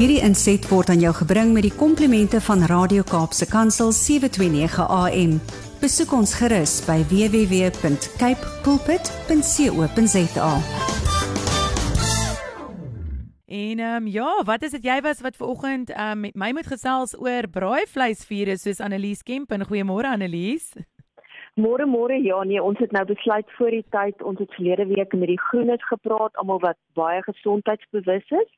Hierdie inset word aan jou gebring met die komplimente van Radio Kaapse Kansel 729 AM. Besoek ons gerus by www.cape pulpit.co.za. En ehm um, ja, wat is dit jy was wat ver oggend ehm um, met my moet gesels oor braaivleisvure soos Annelies Kempen. Goeiemôre Annelies. Môre môre ja nee, ons het nou besluit voor die tyd, ons het verlede week met die groenes gepraat, almal wat baie gesondheidsbewus is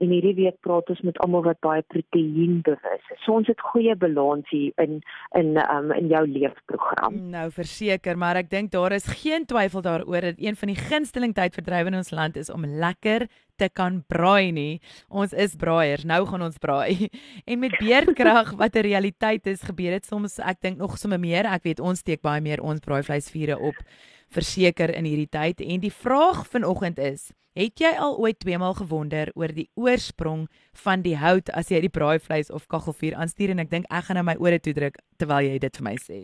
en hierdie week praat ons met almal wat baie proteïen bewus is. So ons het goeie balans hier in in um, in jou leefprogram. Nou verseker, maar ek dink daar is geen twyfel daaroor dat een van die gunsteling tydverdrywe in ons land is om lekker te kan braai nie. Ons is braaiers. Nou gaan ons braai. En met beerdkrag wat 'n realiteit is, gebeur dit soms ek dink nog sommer meer. Ek weet ons steek baie meer ons braaivleisvure op verseker in hierdie tyd en die vraag vanoggend is Het jy al ooit tweemaal gewonder oor die oorsprong van die hout as jy die braaivleis of kaggelvuur aanstuur en ek dink ek gaan nou my ore toedruk terwyl jy dit vir my sê.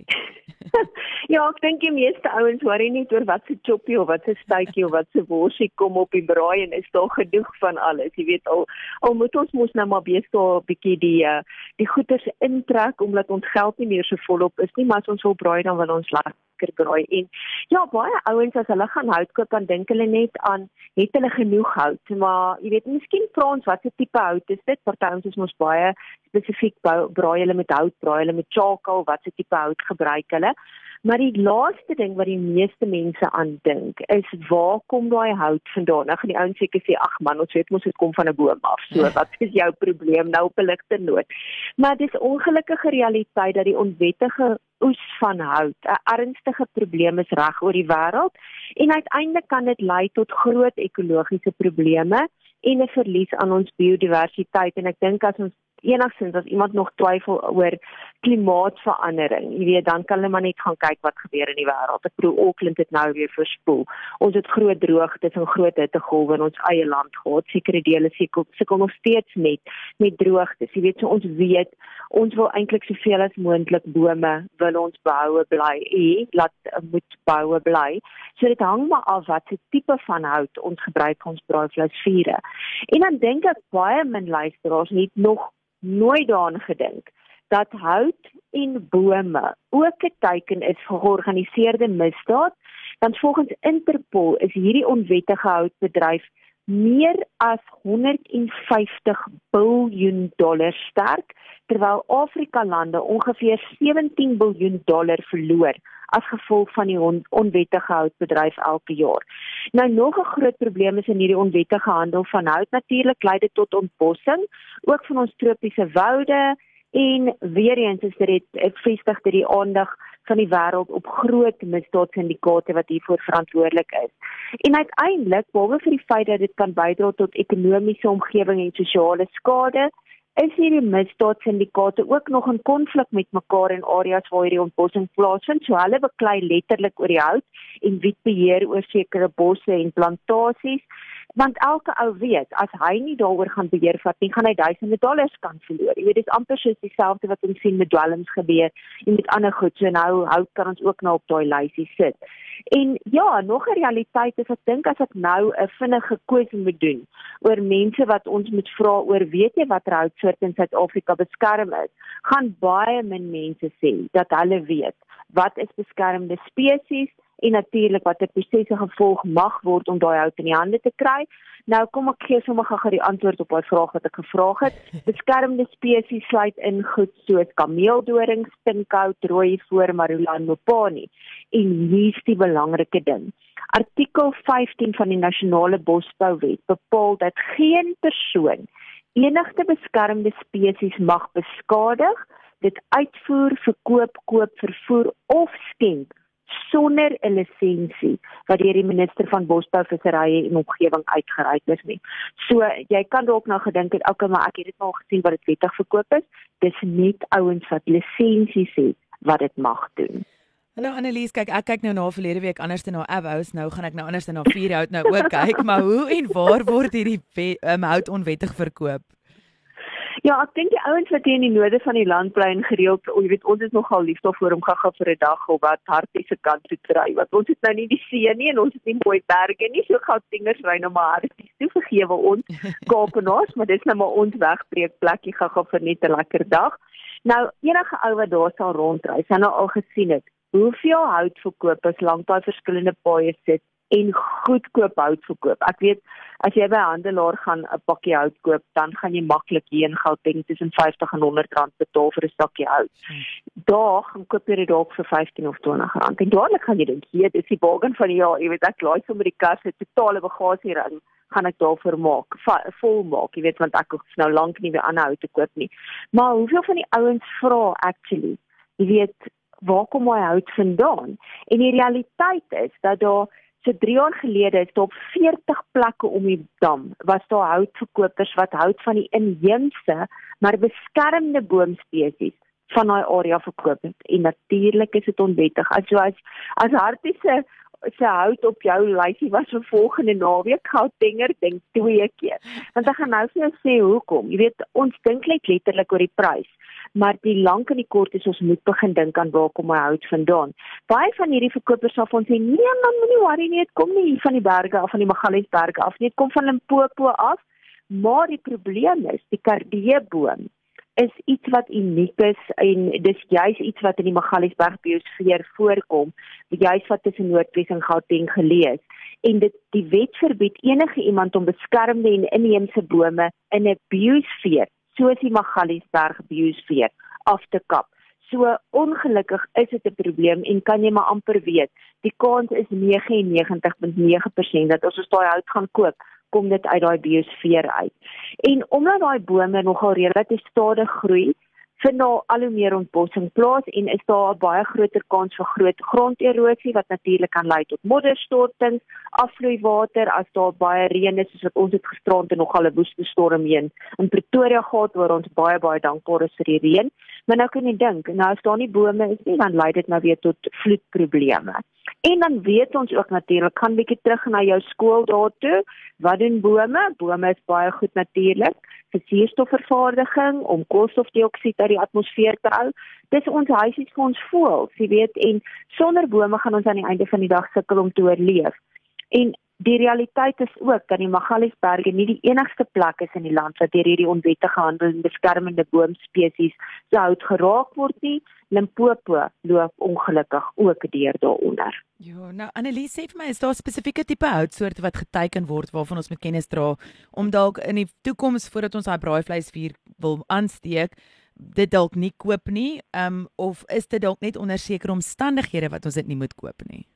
ja, ek dink die meeste ouens worry nie oor wat se choppie of wat se steakie of wat se worsie kom op die braai en is daar genoeg van alles. Jy weet al al moet ons mos nou maar beeste 'n bietjie die uh, die goeders intrek omdat ons geld nie meer so volop is nie, maar as ons wil braai dan wil ons laat lekker braai. En ja baie ouens as hulle gaan hout koop dan dink hulle net aan het hulle genoeg hout? Maar jy weet miskien vra ons watter tipe hout is dit? Party ons is mos baie spesifiek braai hulle met hout braai hulle met charcoal watse tipe hout gebruik hulle Maar die laaste ding wat die meeste mense aan dink is waar kom daai hout vandaan? Nou gaan die ouens seker sê ag man, ons weet mos dit kom van 'n boom af. So wat is jou probleem nou op 'n ligte noot? Maar dis ongelukkige realiteit dat die onwettige oes van hout 'n ernstige probleem is reg oor die wêreld en uiteindelik kan dit lei tot groot ekologiese probleme en 'n verlies aan ons biodiversiteit en ek dink as ons enigstens as iemand nog twyfel oor klimaatsverandering, jy weet, dan kan hulle maar net gaan kyk wat gebeur in die wêreld. Ek bedoel Auckland het nou weer verspoel. Ons het groot droogtes en groot hittegolwe in ons eie land gehad. Sekere dele sukkel sukkel nog steeds met met droogtes. Jy weet, so ons weet ons wil eintlik soveel as moontlik bome wil ons behoue bly. E, laat moet behoue bly. So dit hang maar af wat se tipe van hout ons gebruik ons braaivleisvure. En dan dink ek baie min luisteraars het nog nooit daaraan gedink dat hout en bome ook 'n teken is vir georganiseerde misdaad, want volgens Interpol is hierdie onwettige houtbedryf meer as 150 miljard dollar sterk, terwyl Afrika lande ongeveer 17 miljard dollar verloor as gevolg van die on onwettige houtbedryf elke jaar. Nou nog 'n groot probleem is in hierdie onwettige handel van hout natuurlik lei dit tot ontbossing, ook van ons tropiese woude En weer eens is dit ek vestig dit die aandag van die wêreld op groot misdaadsyndikaate wat hiervoor verantwoordelik is. En uiteindelik, behalwe vir die feit dat dit kan bydra tot ekonomiese omgewing en sosiale skade, is hierdie misdaadsyndikaate ook nog in konflik met mekaar in areas waar hierdie ontbossing plaasvind. So hulle beklei letterlik oor die hout en wie beheer oor sekere bosse en plantasies want elke ou weet as hy nie daaroor gaan beheer vat nie, gaan hy duisende dollars kan verloor. Jy weet dis amper soos dieselfde wat ons sien met dwelms gebeur en met ander goed. So nou hou kan ons ook nou op daai lysie sit. En ja, nog 'n realiteit is ek dink as ek nou 'n vinnige keuse moet doen oor mense wat ons moet vra oor weet jy wat houtsoort in Suid-Afrika beskerm is, gaan baie min mense sê dat hulle weet wat is beskermde spesies en natuurlik watter prosesse gevolg mag word om daai hout in die hande te kry. Nou kom ek gee sommer gou die antwoord op daai vraag wat ek gevra het. Beskermde spesies sluit in goed soos kameeldoring, stinkhout, rooi voor marula en mopani. En hier's die belangrike ding. Artikel 15 van die Nasionale Bosbouwet bepaal dat geen persoon enigste beskermde spesies mag beskadig, dit uitvoer, verkoop, koop, vervoer of skenk sonder 'n lisensie wat deur die minister van Bosbou, Visserye en Omgewing uitgereik is nie. So jy kan dalk nou gedink het, okay, maar ek het dit al gesien wat dit wettig verkoop is. Dis net ouens wat lisensies het wat dit mag doen. Hallo Annelies, kyk ek kyk nou na verlede week anders te na Avhouse, nou gaan ek nou anders te na Vierhout nou ook kyk, maar hoe en waar word hierdie um, hout onwettig verkoop? Ja, ek dink die ouens wat hier in die noorde van die land bly en gereeld, jy weet, ons is nogal lief daarvoor om gaga vir 'n dag of wat hartiese kant toe ry. Want ons het nou nie die see nie en ons het nie mooi berge nie, so gaan tingers ry nou maar harties toe vergewe ons Kaapenaars, maar dis nou maar ons wegbreek plekkie gaga vir net 'n lekker dag. Nou enige ou wat daar sal rondry, sal nou al gesien het hoeveel houtverkopers langs daai verskillende paaie sit en goedkoop hout verkoop. Ek weet as jy by 'n handelaar gaan 'n pakkie hout koop, dan gaan jy maklik hier in Gauteng tussen 50 en 100 rand betaal vir 'n stukkie hout. Daar gaan koop jy dit dalk vir 15 of 20 rand. En dadelik gaan jy dink, "Hier, dis die bargain van die jaar." Jy weet ek laai sommer die kas se totale bagasie ring gaan ek daarvoor maak, vol maak, jy weet want ek hoef nou lank nie weer aanhou te koop nie. Maar hoeveel van die ouens vra actually, jy weet, waar kom hy hout vandaan? En die realiteit is dat daar So 3 jaar gelede is op 40 plekke om die dam was daar houtverkopers wat hout van die inheemse maar beskermde boomspesies van daai area verkoop het. En natuurlik is dit onwettig. As jy as, as hartiese se hout op jou lysie was vir volgende naweek gou dinger dink twee keer. Want ek gaan nou vir jou sê hoekom. Jy weet ons dink net letterlik oor die prys maar die lank en die kort is ons moet begin dink aan waar kom my hout vandaan. Baie van hierdie verkopers sal van sê nee man, moenie worry nie, dit kom nie van die berge af van die Magaliesberge af nie, dit kom van Limpopo af. Maar die probleem is die kardeeboom is iets wat uniek is en dis juis iets wat in die Magaliesberg biosfeer voorkom, juis wat tussen Noordwes en Gauteng gelees en dit die wet verbied enige iemand om beskermde en inheemse bome in 'n biosfeer soos die Magaliesberg biosfeer af te kap. So ongelukkig is dit 'n probleem en kan jy maar amper weet, die kans is 99.9% dat as ons daai hout gaan koop, kom dit uit daai biosfeer uit. En omdat daai bome nogal relatief stadig groei, vind daar al hoe meer ontbossing plaas en is daar 'n baie groter kans vir groot gronderosie wat natuurlik kan lei tot modderstortings, afvloeiwater as daar baie reën is soos wat ons het gisterand en nogal 'n woeste storm heen in Pretoria gehad waar ons baie baie dankbaar is vir die reën. Maar nou kan jy dink, nou as daar nie bome is nie, dan lei dit nou weer tot vloedprobleme. En dan weet ons ook natuurlik, gaan bietjie terug na jou skool daartoe. Wat doen bome? Bome is baie goed natuurlik vir suurstofvervaardiging om koolstofdioksied uit die atmosfeer te hou. Dis ons huisies vir ons voëls, jy weet, en sonder bome gaan ons aan die einde van die dag sukkel om te oorleef. En die realiteit is ook dat die Magaliesberge nie die enigste plek is in die land waar deur hierdie onwettige handel in beskermende boomspesies sout geraak word nie. Limpopo loop ongelukkig ook deur daaronder. Ja, nou Annelies sê vir my is daar spesifieke tipe houtsoorte wat geteken word waarvan ons moet kennis dra om dalk in die toekoms voordat ons daai braaivleisvuur wil aansteek dit dalk nie koop nie, um, of is dit dalk net onder sekere omstandighede wat ons dit nie moet koop nie?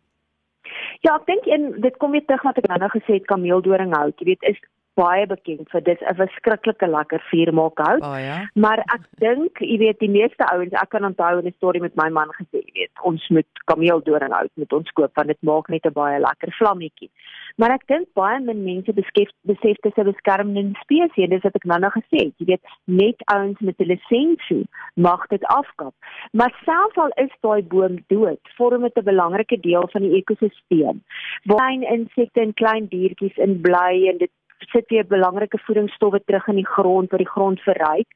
Ja, ek dink en dit kom weer terug wat ek nou gesê het kameeldoringhout, jy weet, is baie bekend vir dis 'n verskriklike lekker vuurmaakhout. Oh, ja? Maar ek dink, jy weet, die meeste ouens, ek kan onthou 'n storie met my man gesê, jy weet, ons moet kameeldoringhout met ons koop want dit maak net 'n baie lekker vlammetjie. Maar ek dink baie min mense beskef besef dis 'n beskermde spesies, dis wat ek nou nog gesê het, jy weet, net ouens met 'n lisensie mag dit afkap. Maar selfs al is daai boom dood, vorm dit 'n belangrike deel van die ekosisteem. Waar klein insekte en klein diertjies in bly en dit sit weer belangrike voedingsstowwe terug in die grond wat die grond verryk.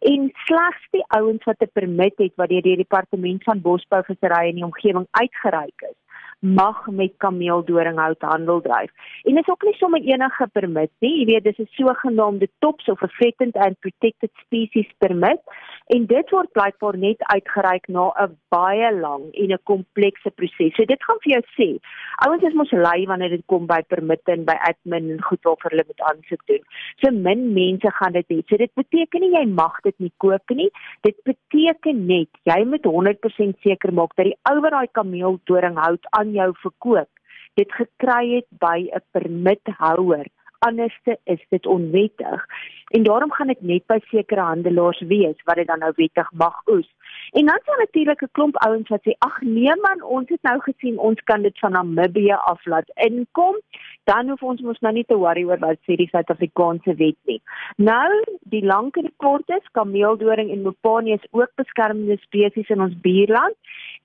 En slegs die ouens wat 'n permit het wat deur die departement van bosbou visserry in die omgewing uitgereik is mag met kameeldoringhout handel dryf. En dit is ook nie sommer enige permit nie. Jy weet dis 'n sogenaamde TOPS of threatened and protected species permit en dit word blykbaar net uitgereik na 'n baie lang en 'n komplekse proses. So dit gaan vir jou sê, ouens is mos lui wanneer dit kom by permitte en by admin en goed waarvoor hulle moet aansoek doen. So min mense gaan dit hê. So dit beteken nie jy mag dit nie koop nie. Dit beteken net jy moet 100% seker maak dat die ou wat daai kameeldoringhout aan jou verkoop. Dit gekry het by 'n permithouer anderste is dit onwettig. En daarom gaan dit net by sekere handelaars wees wat dit dan nou wettig mag oes. En dan sal natuurlik 'n klomp ouens wat sê ag nee man, ons het nou gesien ons kan dit van Namibië af laat inkom, dan hoef ons mos nou nie te worry oor wat sê die Suid-Afrikaanse wet nie. Nou, die lank en die kort is, kameeldoring en mopane is ook beskermde spesies in ons buurland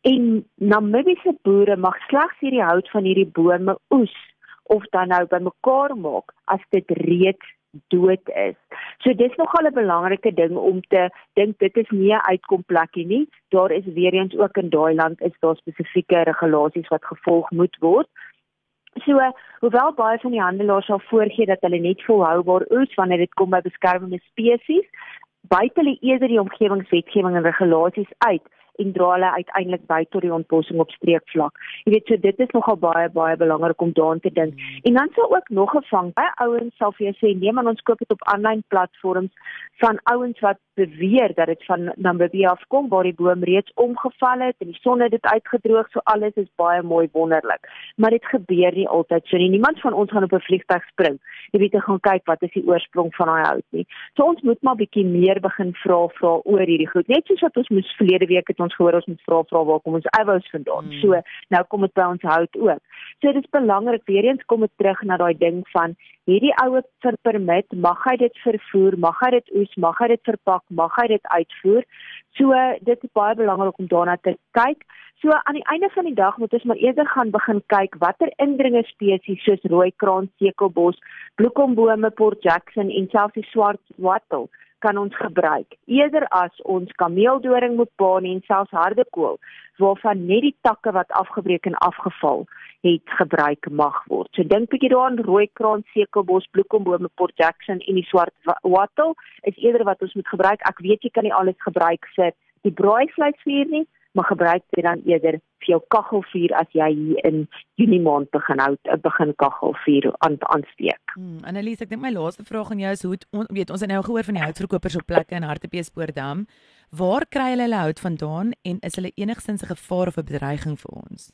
en Namibiese boere mag slegs hierdie hout van hierdie bome oes of dan nou bymekaar maak as dit reeds dood is. So dis nogal 'n belangrike ding om te dink dit is nie 'n uitkomplekkie nie. Daar is weer eens ook in daai land is daar spesifieke regulasies wat gevolg moet word. So, hoewel baie van die handelaars sal voorgee dat hulle net volhoubaar oes wanneer dit kom by beskermde spesies, buite hulle eerder die omgewingswetgewing en regulasies uit en dra hulle uiteindelik by tot die ontbossing op streekvlak. Jy weet so dit is nogal baie baie belangrik om daaraan te dink. En dan sal ook nog gevang baie ouens sal vir jou sê nee man ons koop dit op aanlyn platforms van ouens wat beweer dat dit van Namibia afkom waar die boom reeds omgeval het en die son het dit uitgedroog so alles is baie mooi wonderlik. Maar dit gebeur nie altyd so nie. Niemand van ons gaan op 'n vliegtuig spring. Jy weet jy gaan kyk wat is die oorsprong van daai hout nie. So ons moet maar bietjie meer begin vra vra oor hierdie goed. Net soos wat ons moes verlede week het ons gehoor ons moet vra vra waar kom ons eiwous vandaan. Hmm. So nou kom dit by ons hout ook. So dit is belangrik weer eens kom dit terug na daai ding van hierdie oue vir permit, mag hy dit vervoer, mag hy dit oes, mag hy dit verpak, mag hy dit uitvoer. So dit is baie belangrik om daarna te kyk. So aan die einde van die dag moet ons maar eerder gaan begin kyk watter indringer spesies soos rooi kraan, sekelbos, bloekombome, Port Jackson en selfs die swart wattle kan ons gebruik eerder as ons kameeldoring moet baan en selfs harde kool waarvan net die takke wat afgebreek en afgeval het gebruik mag word. So dink bietjie daaraan rooi kraan, sekelbos, bloekombome, Port Jackson en die swart wattle is eerder wat ons moet gebruik. Ek weet jy kan nie alles gebruik vir die braaivleisvuur nie, maar gebruik dit dan eerder vir jou kaggelvuur as jy hier in Junie maand begin hou 'n begin kaggelvuur aan aansteek. Hmm, Annelies, ek dink my laaste vraag aan jou is hoe on, weet ons het nou gehoor van die houtverkopers op plekke in Hartbeespoortdam. Waar kry hulle hulle hout vandaan en is hulle enigstens 'n gevaar of 'n bedreiging vir ons?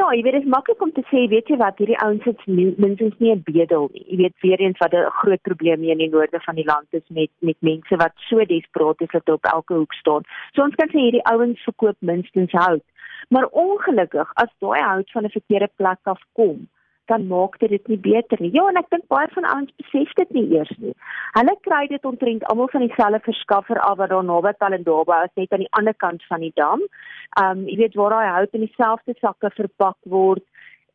Ja, jy weet dit is maklik om te sê, weet jy wat, hierdie ouens sit minstens nie 'n bedel nie. Jy weet weer eens wat 'n groot probleem hier in die noorde van die land is met met mense wat so desperaat is dat hulle op elke hoek staan. So ons kan sê hierdie ouens verkoop minstens hout. Maar ongelukkig as daai hout van 'n verkeerde plek af kom, dan maak dit dit nie beter nie. Ja, en ek dink baie van ouens besef dit nie eers nie. Hulle kry dit omtrent almal van dieselfde verskaffer af wat daar naby Talendaba is, net aan die ander kant van die dam. Um jy weet waar daai hout in dieselfde sakke verpak word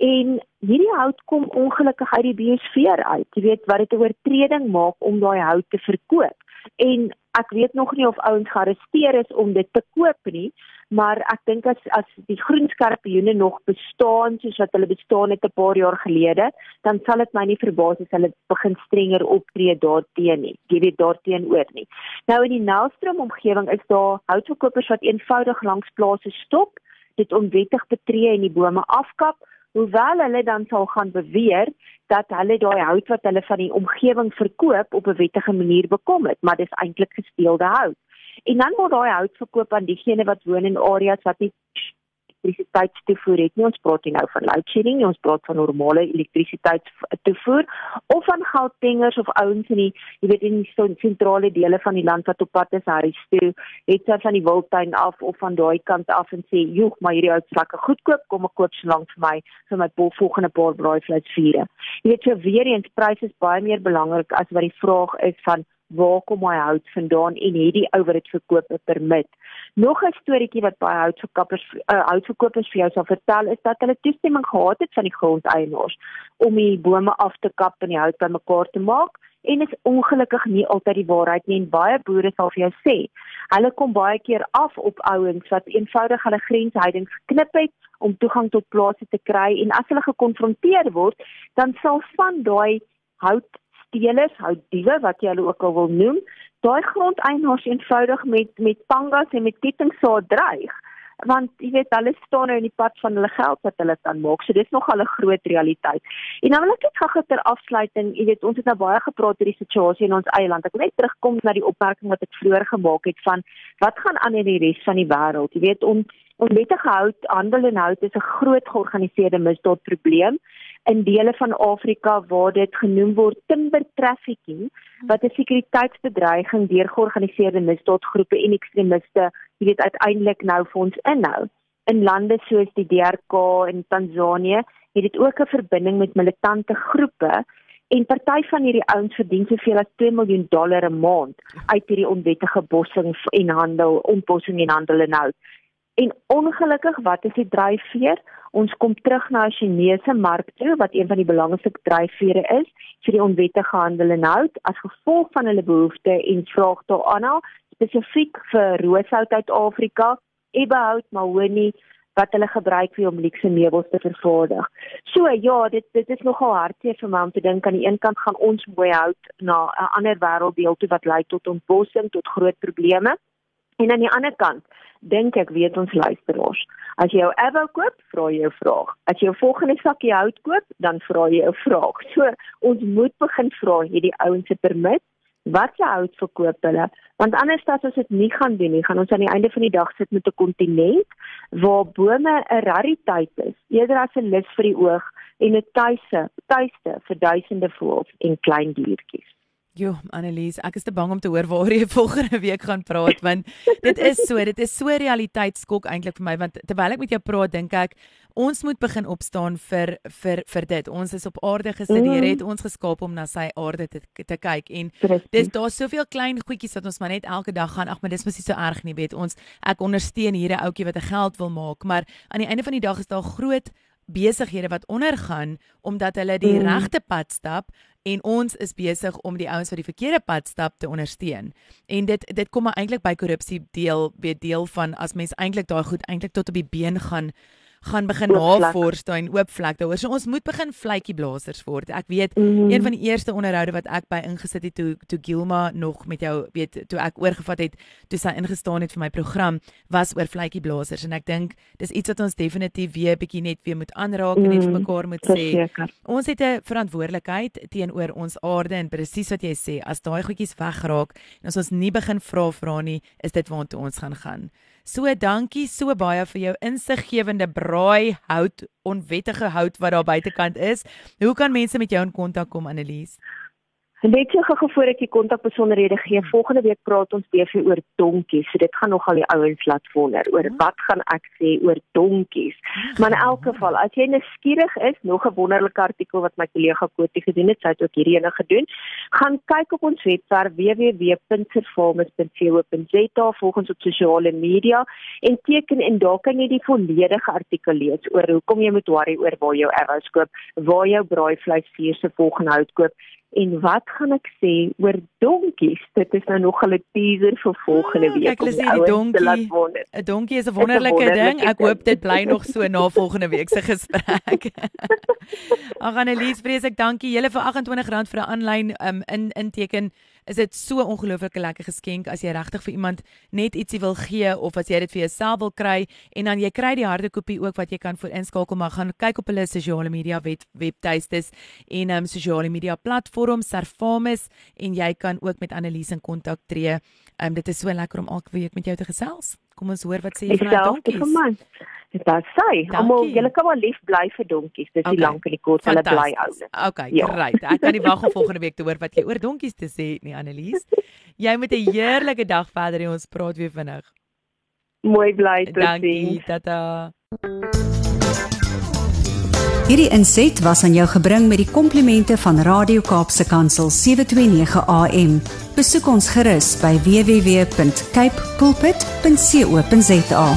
en hierdie hout kom ongelukkig uit die biosfeer uit. Jy weet wat dit 'n oortreding maak om daai hout te verkoop. En ek weet nog nie of ouens gearresteer is om dit te koop nie, maar ek dink as as die groen skorpioene nog bestaan soos wat hulle bestaan het 'n paar jaar gelede, dan sal dit my nie verbaas as hulle begin strenger optree daarteenoor nie. Jy weet daarteenoor nie. Nou in die Nelstroom omgewing is daar houtverkopers wat eenvoudig langs plase stop, dit onwettig betree en die bome afkap hoewel hulle dan sal gaan beweer dat hulle daai hout wat hulle van die omgewing verkoop op 'n wettige manier bekom het, maar dis eintlik gesteelde hout. En dan word daai hout verkoop aan diegene wat woon in areas wat nie elektrisiteitstoevoer het nie. Ons praat nie nou van load shedding nie, ons praat van normale elektrisiteitstoevoer of van goudpengers of ouens in die jy weet in die sentrale dele van die land wat op pad is huis toe, het sy van die wildtuin af of van daai kant af en sê, "Joeg, maar hierdie hout is lekker goedkoop, kom ek koop so lank vir my vir my volgende paar braaivleisvure." Jy weet so weer eens pryse is baie meer belangrik as wat die vraag is van waar kom my hout vandaan en het die ou wat dit verkoop 'n permit. Nog 'n storieetjie wat baie houtverkopers uh, houtverkopers vir jou sal vertel is dat hulle toestemming gehad het van die grondeienaars om die bome af te kap en die hout bymekaar te maak en is ongelukkig nie altyd die waarheid nie en baie boere sal vir jou sê hulle kom baie keer af op ouens wat eenvoudig hulle grensheidings geknip het om toegang tot plase te kry en as hulle gekonfronteer word dan sal van daai hout stelers, houtdiewe wat jy hulle ook al wil noem, daai grondeienaars eenvoudig met met pangas en met kettingsaad dreig want jy weet hulle staan nou in die pad van hulle geld wat hulle kan maak. So dis nog al 'n groot realiteit. En dan wil ek net gou ter afsluiting, jy weet ons het nou baie gepraat oor die situasie in ons eie land. Ek wil net terugkom na die opmerking wat ek vroeër gemaak het van wat gaan aan in die res van die wêreld. Jy weet om onwettige hout handel en hout is 'n groot georganiseerde misdaadprobleem in dele van Afrika waar dit genoem word timber trafficking wat 'n sekuriteitsbedreiging deur georganiseerde misdaadgroepe en ekstremiste, jy weet uiteindelik nou vir ons inhou. In lande soos die DRK en Tansanië het dit ook 'n verbinding met militante groepe en party van hierdie ouens verdien soveel as 2 miljoen dollar 'n maand uit hierdie onwettige bossing en handel, ontbossing en handel en hout En ongelukkig, wat is die dryfveer? Ons kom terug na die Chinese mark toe wat een van die belangrikste dryfvere is vir die onwettige handel in hout as gevolg van hulle behoefte en vraag daarna spesifiek vir rooshout uit Afrika, ebbehout, mahonie wat hulle gebruik vir om luukse meubels te vervaardig. So ja, dit dit is nogal hartseer vir my om te dink aan die een kant gaan ons mooi hout na 'n ander wêrelddeel toe wat lei tot ontbossing, tot groot probleme. En aan die ander kant dink ek weet ons luisteraars, as jy jou Avo koop, vra jy jou vraag. As jy jou volgende sakkie hout koop, dan vra jy 'n vraag. So ons moet begin vra hierdie ouens se permit wat se hout verkoop hulle want anders as ons dit nie gaan doen nie gaan ons aan die einde van die dag sit met 'n kontinent waar bome 'n rariteit is eerder as 'n lus vir die oog en 'n tuise tuiste vir duisende voëls en klein diertjies Jo, Annelies, ek is te bang om te hoor waaroor jy volgende week gaan praat want dit is so, dit is so realiteitskok eintlik vir my want terwyl ek met jou praat dink ek ons moet begin opstaan vir vir vir dit. Ons is op aarde gesit, die Here het ons geskaap om na sy aarde te te kyk en dis daar's soveel klein goedjies wat ons maar net elke dag gaan ag maar dis mos nie so erg nie, weet ons. Ek ondersteun hier 'n ouetjie wat 'n geld wil maak, maar aan die einde van die dag is daar groot besighede wat ondergaan omdat hulle die mm. regte pad stap en ons is besig om die ouens wat die verkeerde pad stap te ondersteun. En dit dit kom maar eintlik by korrupsie deel weer deel van as mens eintlik daai goed eintlik tot op die been gaan gaan begin navors daai oop vlek daaroor. So ons moet begin vletjie blaasers word. Ek weet mm. een van die eerste onderhoude wat ek by ingesit het toe toe Gilma nog met jou weet toe ek oorgevat het toe sy ingestaan het vir my program was oor vletjie blaasers en ek dink dis iets wat ons definitief weer bietjie net weer moet aanraak mm. en net vir mm. mekaar moet sê. Ons het 'n verantwoordelikheid teenoor ons aarde en presies wat jy sê as daai goedjies wegraak en as ons nie begin vra vra nie is dit waartoe ons gaan gaan. So dankie so baie vir jou insiggewende braai hout, onwettige hout wat daar buitekant is. Hoe kan mense met jou in kontak kom Annelies? Net so gou voor ek die kontakbesonderhede gee, volgende week praat ons weer oor donkies. So dit gaan nogal die ouens laat wonder oor wat gaan ek sê oor donkies. Maar in elk geval, as jy nuuskierig is, nog 'n wonderlike artikel wat my kollega Kotie gedoen het, sy het ook hierdie ene gedoen. Gaan kyk op ons webwerf www.servamus.co.za, volg ons op sosiale media en teken en daar kan jy die volledige artikel lees oor hoekom jy moet worry oor waar jou erwes koop, waar jou braaivleis vier se volgende hout koop En wat gaan ek sê oor donkies? Dit is nou nog 'n teaser vir volgende week. Ek sê die donkie. 'n Donkie is 'n wonderlike, wonderlike ding. Ek hoop dit bly nog so na volgende week se gesprek. Ag Annelies, vrees ek dankie julle vir R28 vir 'n aanlyn um, in inteken is dit so ongelooflike lekker geskenk as jy regtig vir iemand net ietsie wil gee of as jy dit vir jouself wil kry en dan jy kry die harde kopie ook wat jy kan vir inskakel maar gaan kyk op hulle sosiale media web webtuistes en um sosiale media platforms Servamus en jy kan ook met Annelies in kontak tree. Um dit is so lekker om elke week met jou te gesels. Kom ons hoor wat sê jy van daai donkies. Dit was sy. Almal julle kan maar lief bly vir donkies. Dis okay. die lank en die kort hulle bly ouens. Okay, ja. great. Ek kan nie wag om volgende week te hoor wat jy oor donkies te sê nie, Annelies. Jy moet 'n heerlike dag verder hê. Ons praat weer vinnig. Mooi bly tot sien. Dankie. Tata. Hierdie inset was aan jou gebring met die komplimente van Radio Kaapse Kansel 729 AM. Besoek ons gerus by www.cape pulpit.co.za.